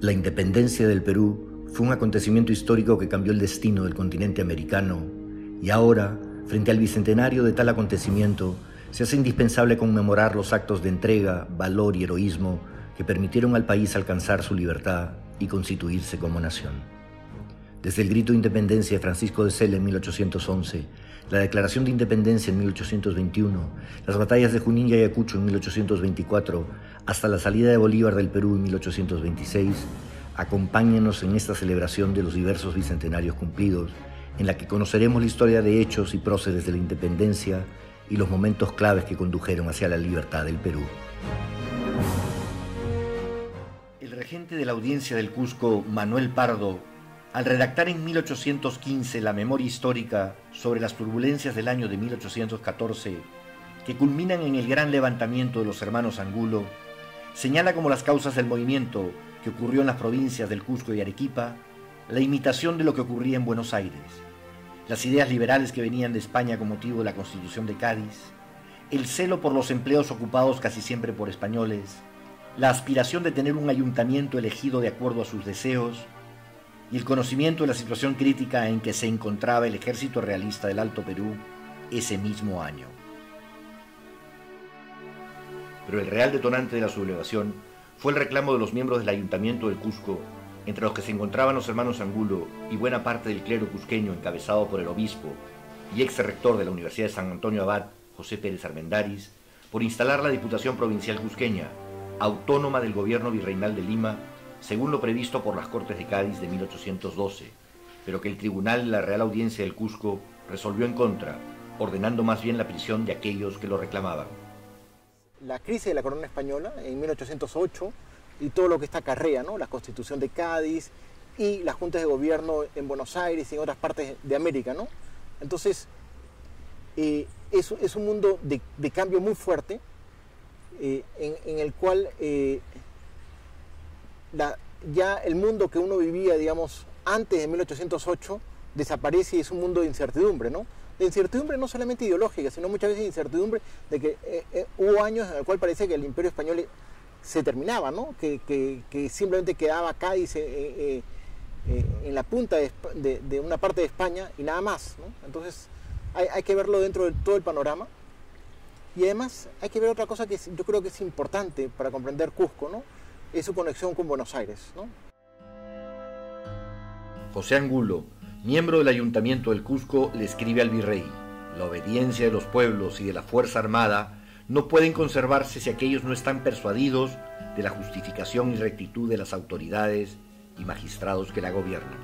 La independencia del Perú fue un acontecimiento histórico que cambió el destino del continente americano y ahora, frente al bicentenario de tal acontecimiento, se hace indispensable conmemorar los actos de entrega, valor y heroísmo que permitieron al país alcanzar su libertad y constituirse como nación. Desde el grito de independencia de Francisco de Sela en 1811, la Declaración de Independencia en 1821, las batallas de Junín y Ayacucho en 1824, hasta la salida de Bolívar del Perú en 1826, acompáñenos en esta celebración de los diversos bicentenarios cumplidos, en la que conoceremos la historia de hechos y próceres de la independencia y los momentos claves que condujeron hacia la libertad del Perú. El regente de la audiencia del Cusco, Manuel Pardo, al redactar en 1815 la memoria histórica sobre las turbulencias del año de 1814, que culminan en el gran levantamiento de los hermanos Angulo, señala como las causas del movimiento que ocurrió en las provincias del Cusco y Arequipa, la imitación de lo que ocurría en Buenos Aires, las ideas liberales que venían de España con motivo de la Constitución de Cádiz, el celo por los empleos ocupados casi siempre por españoles, la aspiración de tener un ayuntamiento elegido de acuerdo a sus deseos, y el conocimiento de la situación crítica en que se encontraba el ejército realista del Alto Perú ese mismo año. Pero el real detonante de la sublevación fue el reclamo de los miembros del ayuntamiento del Cusco, entre los que se encontraban los hermanos Angulo y buena parte del clero cusqueño encabezado por el obispo y ex rector de la Universidad de San Antonio Abad, José Pérez Armendáriz, por instalar la Diputación Provincial Cusqueña, autónoma del gobierno virreinal de Lima según lo previsto por las Cortes de Cádiz de 1812, pero que el Tribunal de la Real Audiencia del Cusco resolvió en contra, ordenando más bien la prisión de aquellos que lo reclamaban. La crisis de la corona española en 1808 y todo lo que está acarrea, ¿no? la constitución de Cádiz y las juntas de gobierno en Buenos Aires y en otras partes de América. ¿no? Entonces, eh, es, un mundo de, cambio muy fuerte eh, en, el cual eh, ya el mundo que uno vivía, digamos, antes de 1808 desaparece y es un mundo de incertidumbre, ¿no? De incertidumbre no solamente ideológica, sino muchas veces de incertidumbre de que eh, eh, hubo años en el cual parece que el imperio español se terminaba, ¿no? Que, simplemente quedaba Cádiz eh, en la punta de, una parte de España y nada más, ¿no? Entonces hay, hay que verlo dentro de todo el panorama. Y además hay que ver otra cosa que yo creo que es importante para comprender Cusco, ¿no? Es su conexión con Buenos Aires. José Angulo, miembro del Ayuntamiento del Cusco, le escribe al virrey, la obediencia de los pueblos y de la Fuerza Armada no pueden conservarse si aquellos no están persuadidos de la justificación y rectitud de las autoridades y magistrados que la gobiernan.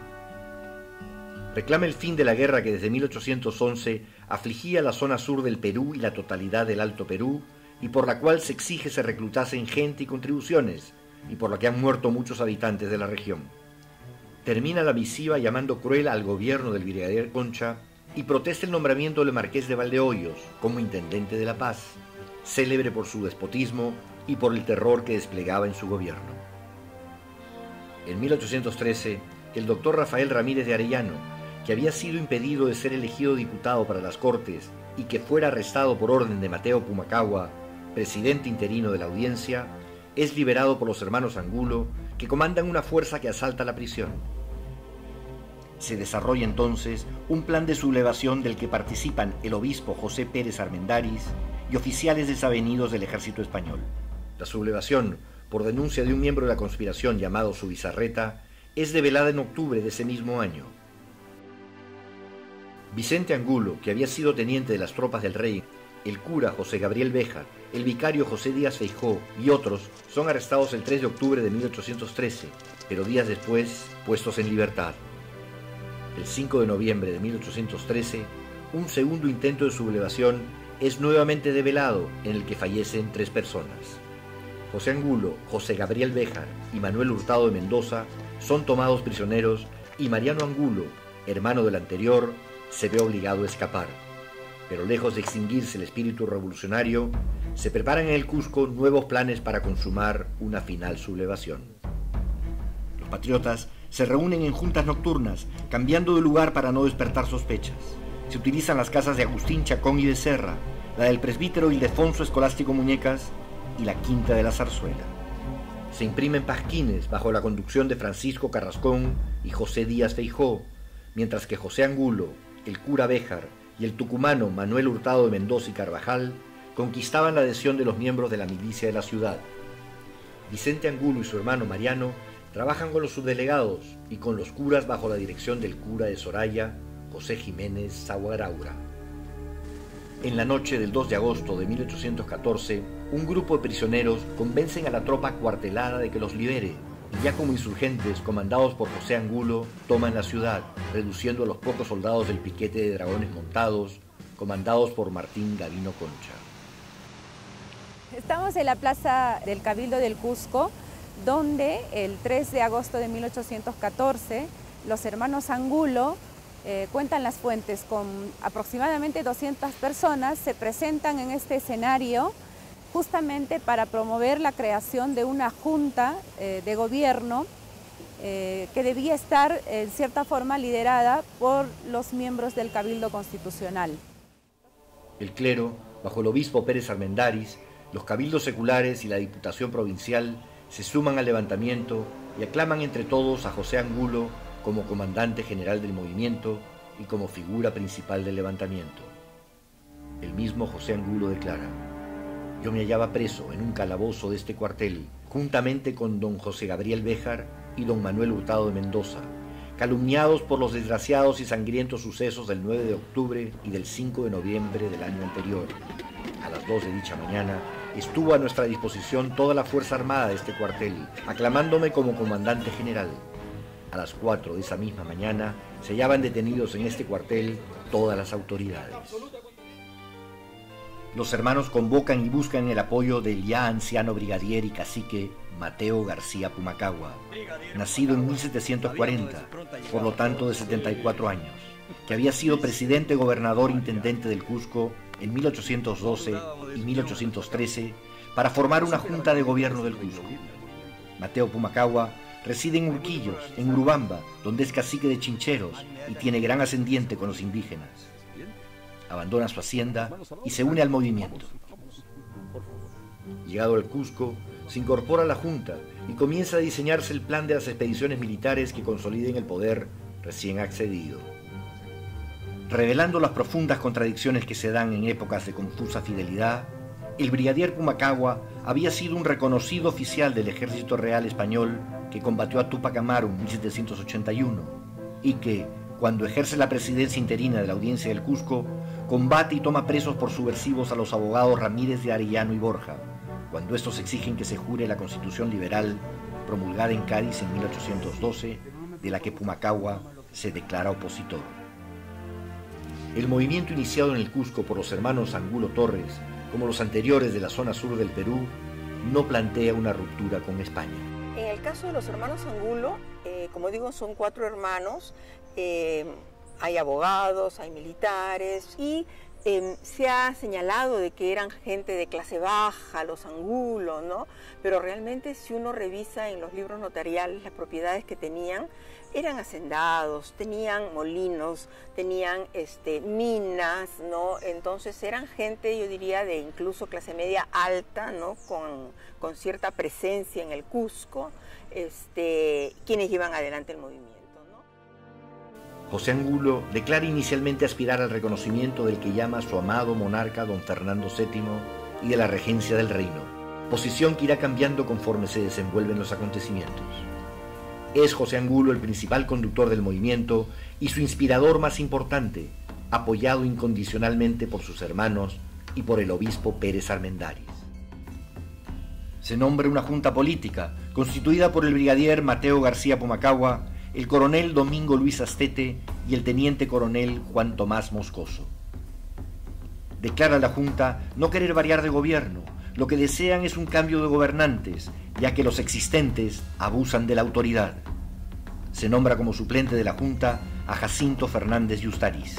Reclama el fin de la guerra que desde 1811 afligía la zona sur del Perú y la totalidad del Alto Perú y por la cual se exige se reclutasen gente y contribuciones y por la que han muerto muchos habitantes de la región. Termina la misiva llamando cruel al gobierno del brigadier Concha y protesta el nombramiento del marqués de Valdehoyos como intendente de La Paz, célebre por su despotismo y por el terror que desplegaba en su gobierno. En 1813, el doctor Rafael Ramírez de Arellano, que había sido impedido de ser elegido diputado para las Cortes y que fuera arrestado por orden de Mateo Pumacagua, presidente interino de la audiencia, es liberado por los hermanos Angulo, que comandan una fuerza que asalta la prisión. Se desarrolla entonces un plan de sublevación del que participan el obispo José Pérez Armendáriz y oficiales desavenidos del ejército español. La sublevación, por denuncia de un miembro de la conspiración llamado Subizarreta, es develada en octubre de ese mismo año. Vicente Angulo, que había sido teniente de las tropas del rey, el cura José Gabriel Béjar, el vicario José Díaz Feijó y otros son arrestados el 3 de octubre de 1813, pero días después puestos en libertad. El 5 de noviembre de 1813, un segundo intento de sublevación es nuevamente develado en el que fallecen tres personas. José Angulo, José Gabriel Béjar y Manuel Hurtado de Mendoza son tomados prisioneros y Mariano Angulo, hermano del anterior, se ve obligado a escapar. Pero lejos de extinguirse el espíritu revolucionario, se preparan en el Cusco nuevos planes para consumar una final sublevación. Los patriotas se reúnen en juntas nocturnas, cambiando de lugar para no despertar sospechas. Se utilizan las casas de Agustín Chacón y de Serra, la del presbítero Ildefonso Escolástico Muñecas y la quinta de la Zarzuela. se imprimen pasquines bajo la conducción de Francisco Carrascón y José Díaz Feijó, mientras que José Angulo, el cura Béjar y el tucumano Manuel Hurtado de Mendoza y Carvajal conquistaban la adhesión de los miembros de la milicia de la ciudad. Vicente Angulo y su hermano Mariano trabajan con los subdelegados y con los curas bajo la dirección del cura de Soraya, José Jiménez Zaguaraura. En la noche del 2 de agosto de 1814, un grupo de prisioneros convencen a la tropa cuartelada de que los libere, ya como insurgentes, comandados por José Angulo, toman la ciudad, reduciendo a los pocos soldados del piquete de dragones montados, comandados por Martín Gavino Concha. Estamos en la plaza del Cabildo del Cusco, donde el 3 de agosto de 1814 los hermanos Angulo, eh, cuentan las fuentes, con aproximadamente 200 personas, se presentan en este escenario justamente para promover la creación de una junta eh, de gobierno eh, que debía estar en cierta forma liderada por los miembros del Cabildo Constitucional. El clero, bajo el obispo Pérez Armendáriz, los cabildos seculares y la Diputación Provincial se suman al levantamiento y aclaman entre todos a José Angulo como comandante general del movimiento y como figura principal del levantamiento. El mismo José Angulo declara, yo me hallaba preso en un calabozo de este cuartel, juntamente con don José Gabriel Béjar y don Manuel Hurtado de Mendoza, calumniados por los desgraciados y sangrientos sucesos del 9 de octubre y del 5 de noviembre del año anterior. A las 2 de dicha mañana, estuvo a nuestra disposición toda la Fuerza Armada de este cuartel, aclamándome como comandante general. A las 4 de esa misma mañana se hallaban detenidos en este cuartel todas las autoridades. Los hermanos convocan y buscan el apoyo del ya anciano brigadier y cacique Mateo García Pumacagua, nacido en 1740, por lo tanto de 74 años, que había sido presidente, gobernador, intendente del Cusco en 1812 y 1813 para formar una junta de gobierno del Cusco. Mateo Pumacagua reside en Urquillos, en Urubamba, donde es cacique de Chincheros y tiene gran ascendiente con los indígenas. Abandona su hacienda y se une al movimiento. Llegado al Cusco, se incorpora a la Junta y comienza a diseñarse el plan de las expediciones militares que consoliden el poder recién accedido revelando las profundas contradicciones que se dan en épocas de confusa fidelidad, el brigadier Pumacagua había sido un reconocido oficial del ejército real español que combatió a Tupac Amaru en 1781 y que, cuando ejerce la presidencia interina de la audiencia del Cusco, combate y toma presos por subversivos a los abogados Ramírez de Arellano y Borja, cuando estos exigen que se jure la constitución liberal promulgada en Cádiz en 1812, de la que Pumacagua se declara opositor. El movimiento iniciado en el Cusco por los hermanos Angulo Torres, como los anteriores de la zona sur del Perú, no plantea una ruptura con España. Caso de los hermanos Angulo, eh, como digo, son cuatro hermanos, eh, hay abogados, hay militares y em, se ha señalado de que eran gente de clase baja, los Angulo, ¿no? Pero realmente si uno revisa en los libros notariales las propiedades que tenían, eran hacendados, tenían molinos, tenían este, minas, ¿no? Entonces eran gente, yo diría, de incluso clase media alta, ¿no? Con, cierta presencia en el Cusco, este, quienes llevan adelante el movimiento. José Angulo declara inicialmente aspirar al reconocimiento del que llama su amado monarca don Fernando VII y de la regencia del reino, posición que irá cambiando conforme se desenvuelven los acontecimientos. Es José Angulo el principal conductor del movimiento y su inspirador más importante, apoyado incondicionalmente por sus hermanos y por el obispo Pérez Armendáriz. Se nombra una junta política constituida por el brigadier Mateo García Pomacagua, el coronel Domingo Luis Astete y el teniente coronel Juan Tomás Moscoso. Declara la Junta no querer variar de gobierno, lo que desean es un cambio de gobernantes, ya que los existentes abusan de la autoridad. Se nombra como suplente de la Junta a Jacinto Fernández Yustariz.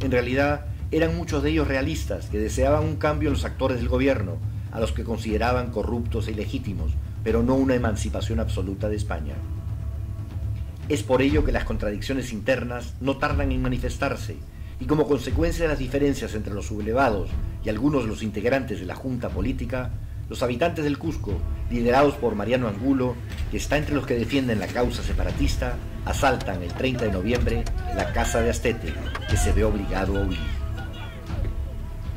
En realidad, eran muchos de ellos realistas que deseaban un cambio en los actores del gobierno, a los que consideraban corruptos e ilegítimos, pero no una emancipación absoluta de España. Es por ello que las contradicciones internas no tardan en manifestarse, y como consecuencia de las diferencias entre los sublevados y algunos de los integrantes de la Junta Política, Los habitantes del Cusco, liderados por Mariano Angulo, que está entre los que defienden la causa separatista, asaltan el 30 de noviembre la casa de Astete, que se ve obligado a huir.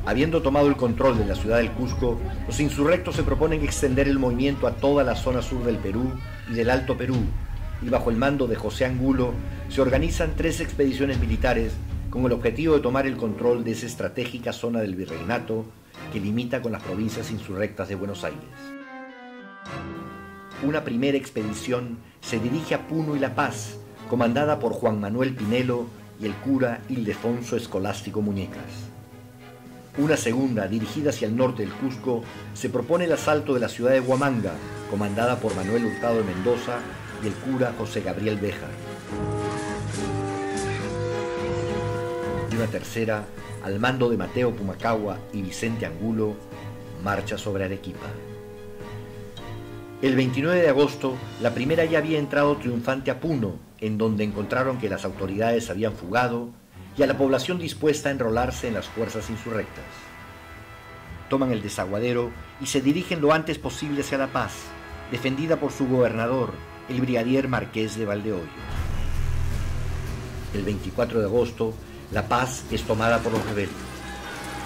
Habiendo tomado el control de la ciudad del Cusco, los insurrectos se proponen extender el movimiento a toda la zona sur del Perú y del Alto Perú, y bajo el mando de José Angulo se organizan tres expediciones militares con el objetivo de tomar el control de esa estratégica zona del virreinato que limita con las provincias insurrectas de Buenos Aires. Una primera expedición se dirige a Puno y La Paz, comandada por Juan Manuel Pinelo y el cura Ildefonso Escolástico Muñecas. Una segunda, dirigida hacia el norte del Cusco, se propone el asalto de la ciudad de Huamanga, comandada por Manuel Hurtado de Mendoza y el cura José Gabriel Beja. Una tercera, al mando de Mateo Pumacagua y Vicente Angulo, marcha sobre Arequipa. El 29 de agosto, la primera ya había entrado triunfante a Puno, en donde encontraron que las autoridades habían fugado y a la población dispuesta a enrolarse en las fuerzas insurrectas. Toman el desaguadero y se dirigen lo antes posible hacia La Paz, defendida por su gobernador, el brigadier Marqués de Valdeollo. El 24 de agosto, La Paz es tomada por los rebeldes.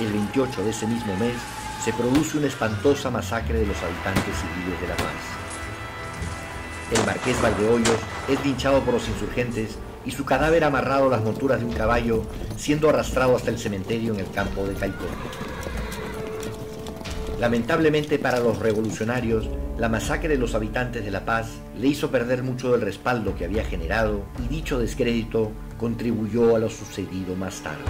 El 28 de ese mismo mes se produce una espantosa masacre de los habitantes civiles de La Paz. El marqués Valdeollos es linchado por los insurgentes y su cadáver amarrado a las monturas de un caballo, siendo arrastrado hasta el cementerio en el campo de Caicón. Lamentablemente para los revolucionarios, la masacre de los habitantes de La Paz le hizo perder mucho del respaldo que había generado y dicho descrédito contribuyó a lo sucedido más tarde.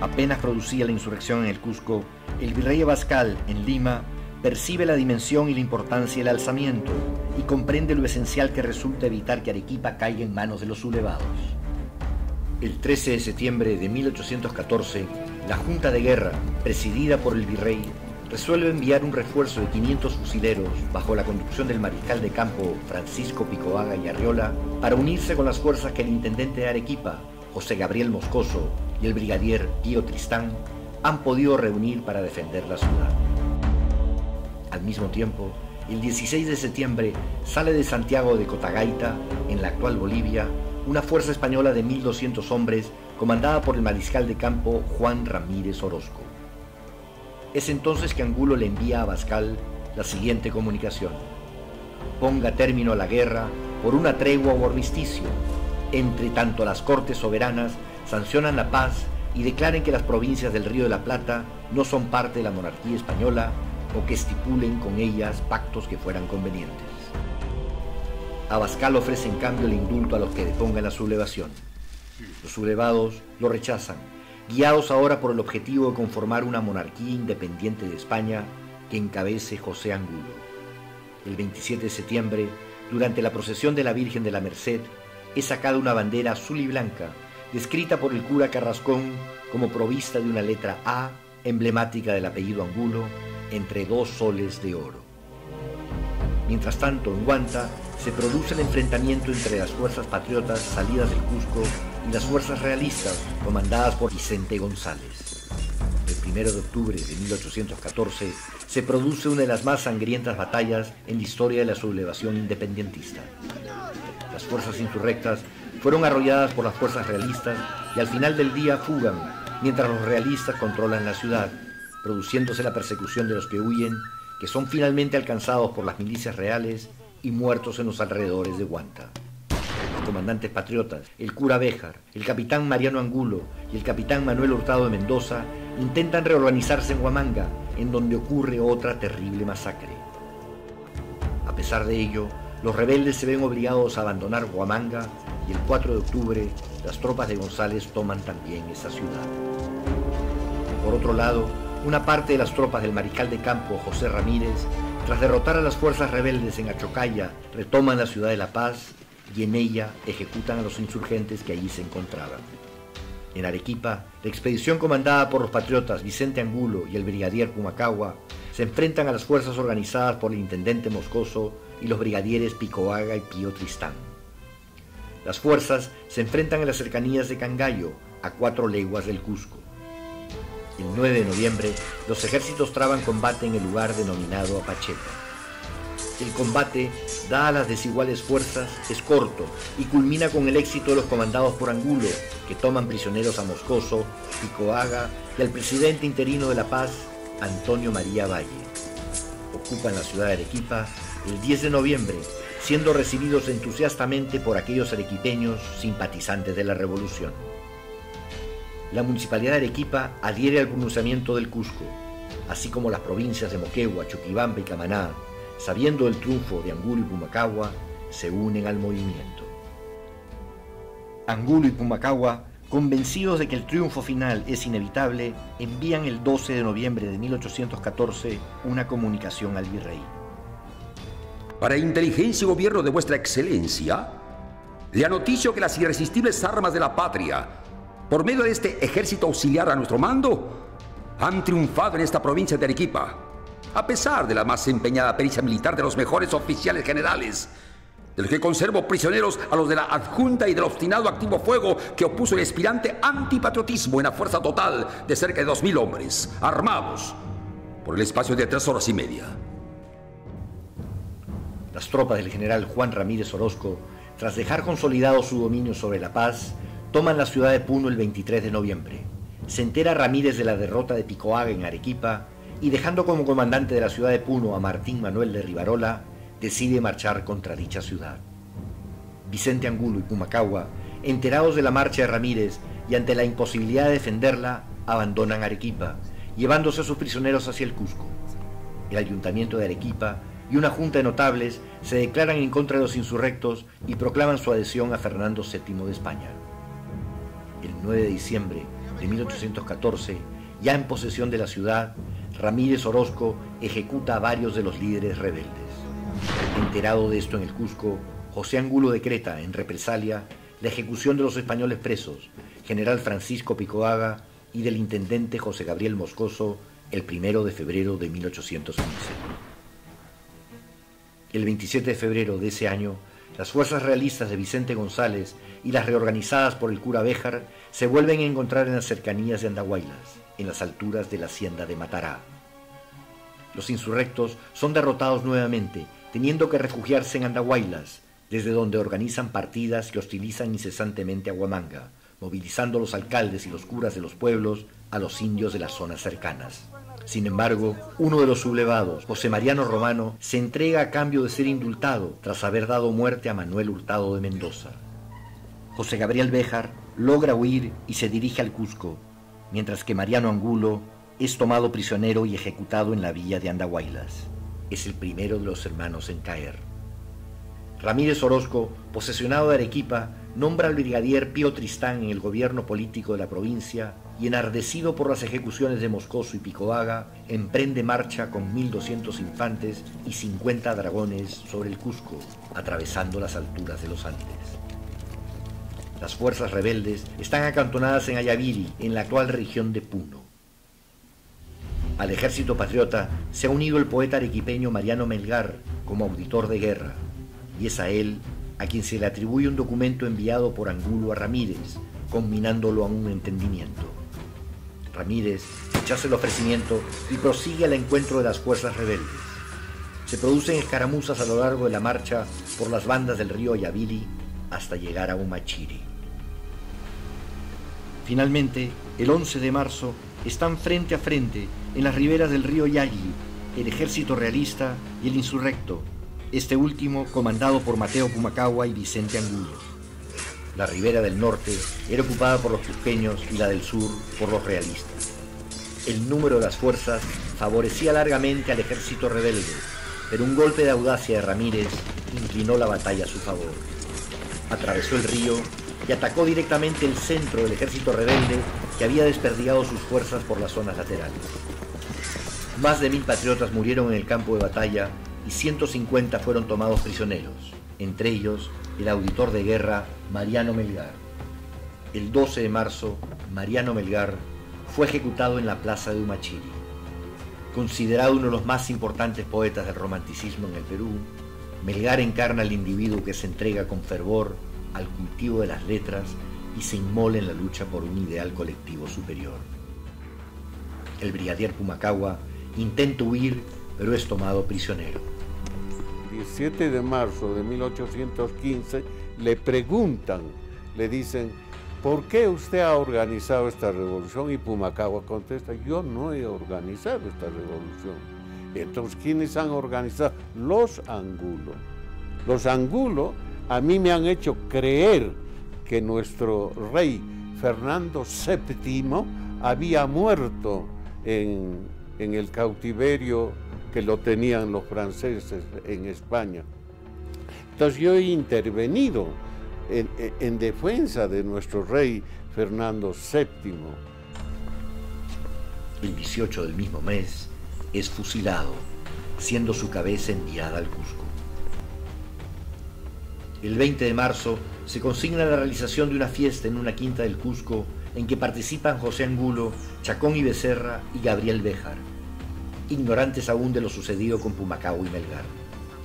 Apenas producía la insurrección en el Cusco, el virrey Abascal, en Lima, percibe la dimensión y la importancia del alzamiento y comprende lo esencial que resulta evitar que Arequipa caiga en manos de los sublevados. El 13 de septiembre de 1814, la Junta de Guerra, presidida por el virrey, resuelve enviar un refuerzo de 500 fusileros bajo la conducción del mariscal de campo Francisco Picoaga y Arriola para unirse con las fuerzas que el intendente de Arequipa, José Gabriel Moscoso, y el brigadier Pío Tristán han podido reunir para defender la ciudad. Al mismo tiempo, el 16 de septiembre sale de Santiago de Cotagaita, en la actual Bolivia, una fuerza española de 1.200 hombres comandada por el mariscal de campo Juan Ramírez Orozco. Es entonces que Angulo le envía a Abascal la siguiente comunicación. Ponga término a la guerra por una tregua o armisticio. Entre tanto las Cortes Soberanas sancionan la paz y declaren que las provincias del Río de la Plata no son parte de la monarquía española o que estipulen con ellas pactos que fueran convenientes. Abascal ofrece en cambio el indulto a los que depongan la sublevación. Los sublevados lo rechazan, guiados ahora por el objetivo de conformar una monarquía independiente de España que encabece José Angulo. El 27 de septiembre, durante la procesión de la Virgen de la Merced, es sacada una bandera azul y blanca, descrita por el cura Carrascón como provista de una letra A emblemática del apellido Angulo entre dos soles de oro. Mientras tanto, en Guanta se produce el enfrentamiento entre las fuerzas patriotas salidas del Cusco y las fuerzas realistas comandadas por Vicente González. El 1 de octubre de 1814 se produce una de las más sangrientas batallas en la historia de la sublevación independentista. Las fuerzas insurrectas fueron arrolladas por las fuerzas realistas y al final del día fugan mientras los realistas controlan la ciudad produciéndose la persecución de los que huyen, que son finalmente alcanzados por las milicias reales y muertos en los alrededores de Guanta. Los comandantes patriotas, el cura Béjar, el capitán Mariano Angulo y el capitán Manuel Hurtado de Mendoza intentan reorganizarse en Huamanga, en donde ocurre otra terrible masacre. A pesar de ello, los rebeldes se ven obligados a abandonar Huamanga y el 4 de octubre las tropas de González toman también esa ciudad. Por otro lado, una parte de las tropas del mariscal de campo José Ramírez, tras derrotar a las fuerzas rebeldes en Achocaya, retoman la ciudad de La Paz y en ella ejecutan a los insurgentes que allí se encontraban. En Arequipa, la expedición comandada por los patriotas Vicente Angulo y el brigadier Pumacagua se enfrentan a las fuerzas organizadas por el intendente Moscoso y los brigadieres Picoaga y Pío Tristán. Las fuerzas se enfrentan en las cercanías de Cangallo, a cuatro leguas del Cusco. El 9 de noviembre, los ejércitos traban combate en el lugar denominado Apacheta. El combate, dadas las desiguales fuerzas, es corto y culmina con el éxito de los comandados por Angulo, que toman prisioneros a Moscoso, Picoaga y al presidente interino de La Paz, Antonio María Valle. Ocupan la ciudad de Arequipa el 10 de noviembre, siendo recibidos entusiastamente por aquellos arequipeños simpatizantes de la revolución. La municipalidad de Arequipa adhiere al pronunciamiento del Cusco, así como las provincias de Moquegua, Chuquibamba y Camaná, sabiendo el triunfo de Angulo y Pumacagua, se unen al movimiento. Angulo y Pumacagua, convencidos de que el triunfo final es inevitable, envían el 12 de noviembre de 1814 una comunicación al virrey. Para inteligencia y gobierno de vuestra excelencia, le anoticio que las irresistibles armas de la patria, por medio de este ejército auxiliar a nuestro mando, han triunfado en esta provincia de Arequipa a pesar de la más empeñada pericia militar de los mejores oficiales generales, de los que conservo prisioneros a los de la adjunta y del obstinado activo fuego que opuso el aspirante antipatriotismo en la fuerza total de cerca de dos mil hombres, armados, por el espacio de tres horas y media. Las tropas del general Juan Ramírez Orozco, tras dejar consolidado su dominio sobre La Paz, toman la ciudad de Puno el 23 de noviembre. Se entera Ramírez de la derrota de Picoaga en Arequipa y dejando como comandante de la ciudad de Puno a Martín Manuel de Rivarola, decide marchar contra dicha ciudad. Vicente Angulo y Pumacagua, enterados de la marcha de Ramírez y ante la imposibilidad de defenderla, abandonan Arequipa, llevándose a sus prisioneros hacia el Cusco. El ayuntamiento de Arequipa y una junta de notables se declaran en contra de los insurrectos y proclaman su adhesión a Fernando VII de España. El 9 de diciembre de 1814, ya en posesión de la ciudad, Ramírez Orozco ejecuta a varios de los líderes rebeldes. Enterado de esto en el Cusco, José Angulo decreta, en represalia, la ejecución de los españoles presos, general Francisco Picoaga y del intendente José Gabriel Moscoso, el primero de febrero de 1815. El 27 de febrero de ese año, las fuerzas realistas de Vicente González y las reorganizadas por el cura Béjar se vuelven a encontrar en las cercanías de Andahuaylas en las alturas de la hacienda de Matará. Los insurrectos son derrotados nuevamente, teniendo que refugiarse en Andahuaylas, desde donde organizan partidas que hostilizan incesantemente a Huamanga, movilizando a los alcaldes y los curas de los pueblos a los indios de las zonas cercanas. Sin embargo, uno de los sublevados, José Mariano Romano, se entrega a cambio de ser indultado tras haber dado muerte a Manuel Hurtado de Mendoza. José Gabriel Béjar logra huir y se dirige al Cusco, mientras que Mariano Angulo es tomado prisionero y ejecutado en la villa de Andahuaylas. Es el primero de los hermanos en caer. Ramírez Orozco, posesionado de Arequipa, nombra al brigadier Pío Tristán en el gobierno político de la provincia y enardecido por las ejecuciones de Moscoso y Picoaga, emprende marcha con 1.200 infantes y 50 dragones sobre el Cusco, atravesando las alturas de los Andes. Las fuerzas rebeldes están acantonadas en Ayaviri, en la actual región de Puno. Al ejército patriota se ha unido el poeta arequipeño Mariano Melgar como auditor de guerra, y es a él a quien se le atribuye un documento enviado por Angulo a Ramírez, combinándolo a un entendimiento. Ramírez rechaza el ofrecimiento y prosigue al encuentro de las fuerzas rebeldes. Se producen escaramuzas a lo largo de la marcha por las bandas del río Ayaviri hasta llegar a Umachiri. Finalmente, el 11 de marzo, están frente a frente, en las riberas del río Yagi, el ejército realista y el insurrecto, este último comandado por Mateo Pumacagua y Vicente Angulo. La ribera del norte era ocupada por los cusqueños y la del sur por los realistas. El número de las fuerzas favorecía largamente al ejército rebelde, pero un golpe de audacia de Ramírez inclinó la batalla a su favor. Atravesó el río y atacó directamente el centro del ejército rebelde que había desperdigado sus fuerzas por las zonas laterales. Más de mil patriotas murieron en el campo de batalla y 150 fueron tomados prisioneros, entre ellos el auditor de guerra Mariano Melgar. El 12 de marzo, Mariano Melgar fue ejecutado en la plaza de Umachiri. Considerado uno de los más importantes poetas del romanticismo en el Perú, Melgar encarna al individuo que se entrega con fervor al cultivo de las letras y se inmola en la lucha por un ideal colectivo superior. El brigadier Pumacagua intenta huir, pero es tomado prisionero. 17 de marzo de 1815 le preguntan, le dicen, ¿por qué usted ha organizado esta revolución? Y Pumacagua contesta, yo no he organizado esta revolución. Entonces, ¿quiénes han organizado? Los angulos. Los angulos a mí me han hecho creer que nuestro rey Fernando VII había muerto en, en el cautiverio que lo tenían los franceses en España. Entonces yo he intervenido en, defensa de nuestro rey Fernando VII. El 18 del mismo mes es fusilado, siendo su cabeza enviada al Cusco. El 20 de marzo se consigna la realización de una fiesta en una quinta del Cusco en que participan José Angulo, Chacón y Becerra y Gabriel Béjar, ignorantes aún de lo sucedido con Pumacao y Melgar.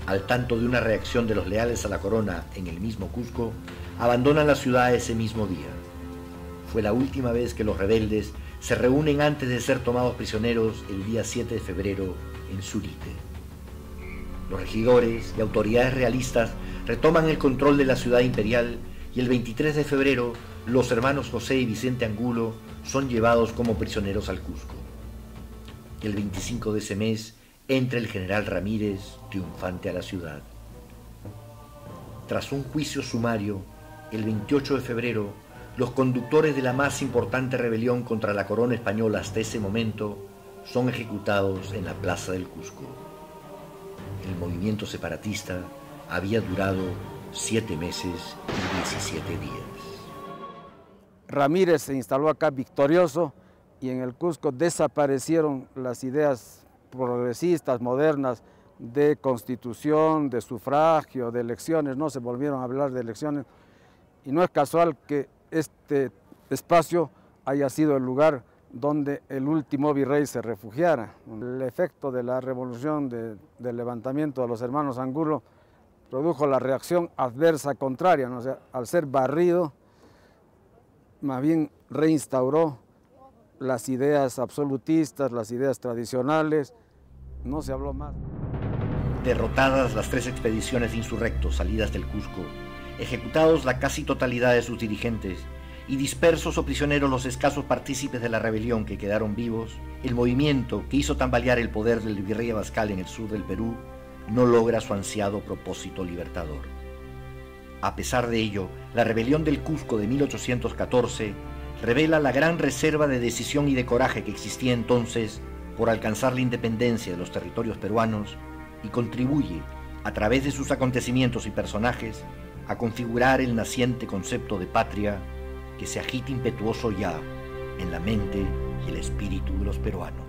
Al tanto de una reacción de los leales a la corona en el mismo Cusco, abandonan la ciudad ese mismo día. Fue la última vez que los rebeldes se reúnen antes de ser tomados prisioneros el día 7 de febrero en Surite. Los regidores y autoridades realistas retoman el control de la ciudad imperial y el 23 de febrero los hermanos José y Vicente Angulo son llevados como prisioneros al Cusco. El 25 de ese mes entra el general Ramírez triunfante a la ciudad. Tras un juicio sumario, el 28 de febrero, los conductores de la más importante rebelión contra la corona española hasta ese momento son ejecutados en la plaza del Cusco. El movimiento separatista había durado siete meses y 17 días. Ramírez se instaló acá victorioso y en el Cusco desaparecieron las ideas progresistas, modernas, de constitución, de sufragio, de elecciones, no se volvieron a hablar de elecciones. Y no es casual que este espacio haya sido el lugar donde el último virrey se refugiara. El efecto de la revolución del levantamiento de los hermanos Angulo produjo la reacción adversa contraria, ¿no? sea, al ser barrido, más bien reinstauró las ideas absolutistas, las ideas tradicionales, no se habló más. Derrotadas las tres expediciones insurrectos salidas del Cusco, ejecutados la casi totalidad de sus dirigentes y dispersos o prisioneros los escasos partícipes de la rebelión que quedaron vivos, el movimiento que hizo tambalear el poder del virrey Abascal en el sur del Perú no logra su ansiado propósito libertador. A pesar de ello, la rebelión del Cusco de 1814 revela la gran reserva de decisión y de coraje que existía entonces por alcanzar la independencia de los territorios peruanos y contribuye, a través de sus acontecimientos y personajes, a configurar el naciente concepto de patria que se agita impetuoso ya en la mente y el espíritu de los peruanos.